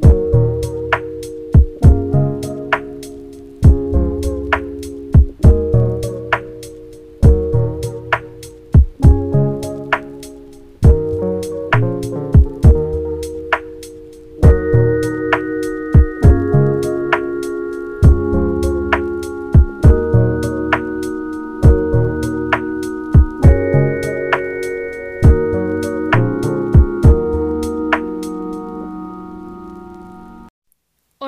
Bye.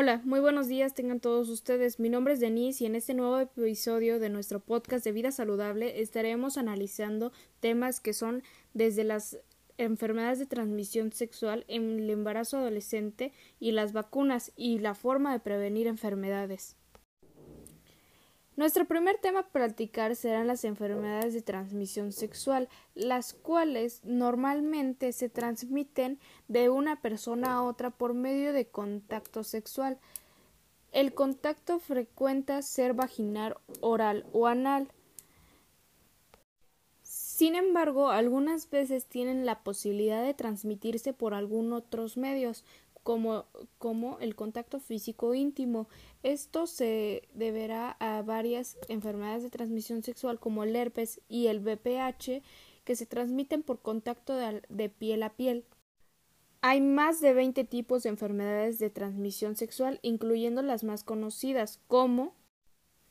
Hola, muy buenos días tengan todos ustedes. Mi nombre es Denise y en este nuevo episodio de nuestro podcast de vida saludable estaremos analizando temas que son desde las enfermedades de transmisión sexual en el embarazo adolescente y las vacunas y la forma de prevenir enfermedades. Nuestro primer tema a practicar serán las enfermedades de transmisión sexual, las cuales normalmente se transmiten de una persona a otra por medio de contacto sexual. El contacto frecuenta ser vaginal, oral o anal. Sin embargo, algunas veces tienen la posibilidad de transmitirse por algún otros medios, como, como el contacto físico íntimo. Esto se deberá a varias enfermedades de transmisión sexual como el herpes y el VPH que se transmiten por contacto de, piel a piel. Hay más de 20 tipos de enfermedades de transmisión sexual, incluyendo las más conocidas como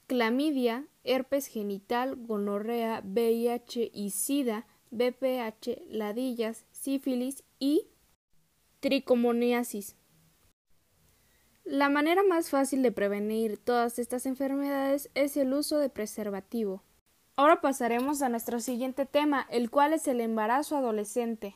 clamidia, herpes genital, gonorrea, VIH y SIDA, VPH, ladillas, sífilis y tricomoniasis. La manera más fácil de prevenir todas estas enfermedades es el uso de preservativo. Ahora pasaremos a nuestro siguiente tema, el cual es el embarazo adolescente.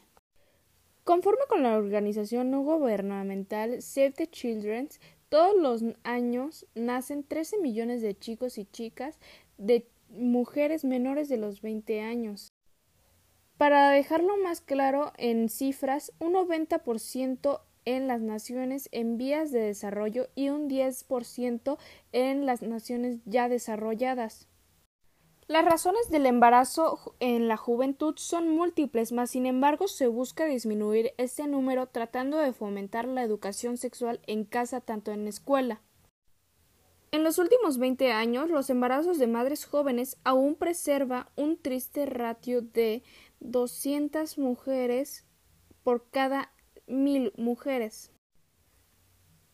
Conforme con la organización no gubernamental Save the Children, todos los años nacen 13 millones de chicos y chicas de mujeres menores de los 20 años. Para dejarlo más claro en cifras, un 90% en las naciones en vías de desarrollo y un 10% en las naciones ya desarrolladas. Las razones del embarazo en la juventud son múltiples, mas sin embargo se busca disminuir este número tratando de fomentar la educación sexual en casa tanto en escuela. En los últimos 20 años, los embarazos de madres jóvenes aún preserva un triste ratio de 200 mujeres por cada mil mujeres,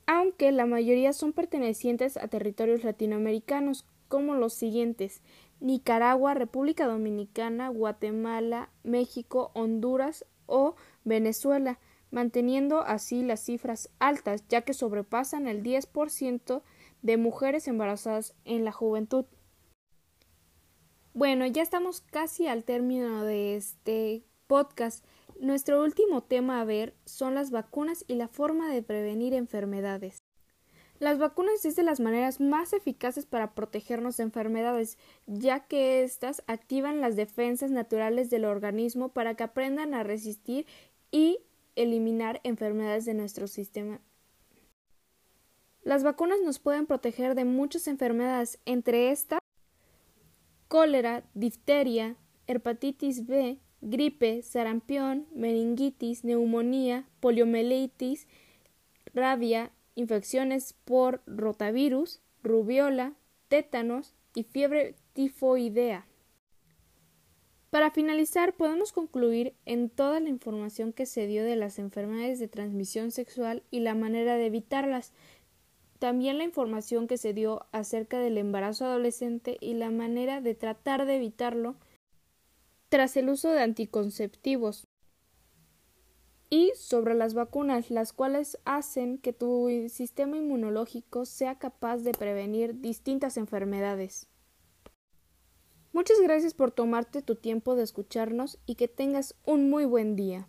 aunque la mayoría son pertenecientes a territorios latinoamericanos como los siguientes. Nicaragua, República Dominicana, Guatemala, México, Honduras o Venezuela, manteniendo así las cifras altas, ya que sobrepasan el 10% de mujeres embarazadas en la juventud. Bueno, ya estamos casi al término de este podcast. Nuestro último tema a ver son las vacunas y la forma de prevenir enfermedades. Las vacunas es de las maneras más eficaces para protegernos de enfermedades, ya que éstas activan las defensas naturales del organismo para que aprendan a resistir y eliminar enfermedades de nuestro sistema. Las vacunas nos pueden proteger de muchas enfermedades, entre estas cólera, difteria, hepatitis B, gripe, sarampión, meningitis, neumonía, poliomielitis, rabia, infecciones por rotavirus, rubiola, tétanos y fiebre tifoidea. Para finalizar, podemos concluir en toda la información que se dio de las enfermedades de transmisión sexual y la manera de evitarlas, también la información que se dio acerca del embarazo adolescente y la manera de tratar de evitarlo tras el uso de anticonceptivos y sobre las vacunas, las cuales hacen que tu sistema inmunológico sea capaz de prevenir distintas enfermedades. Muchas gracias por tomarte tu tiempo de escucharnos y que tengas un muy buen día.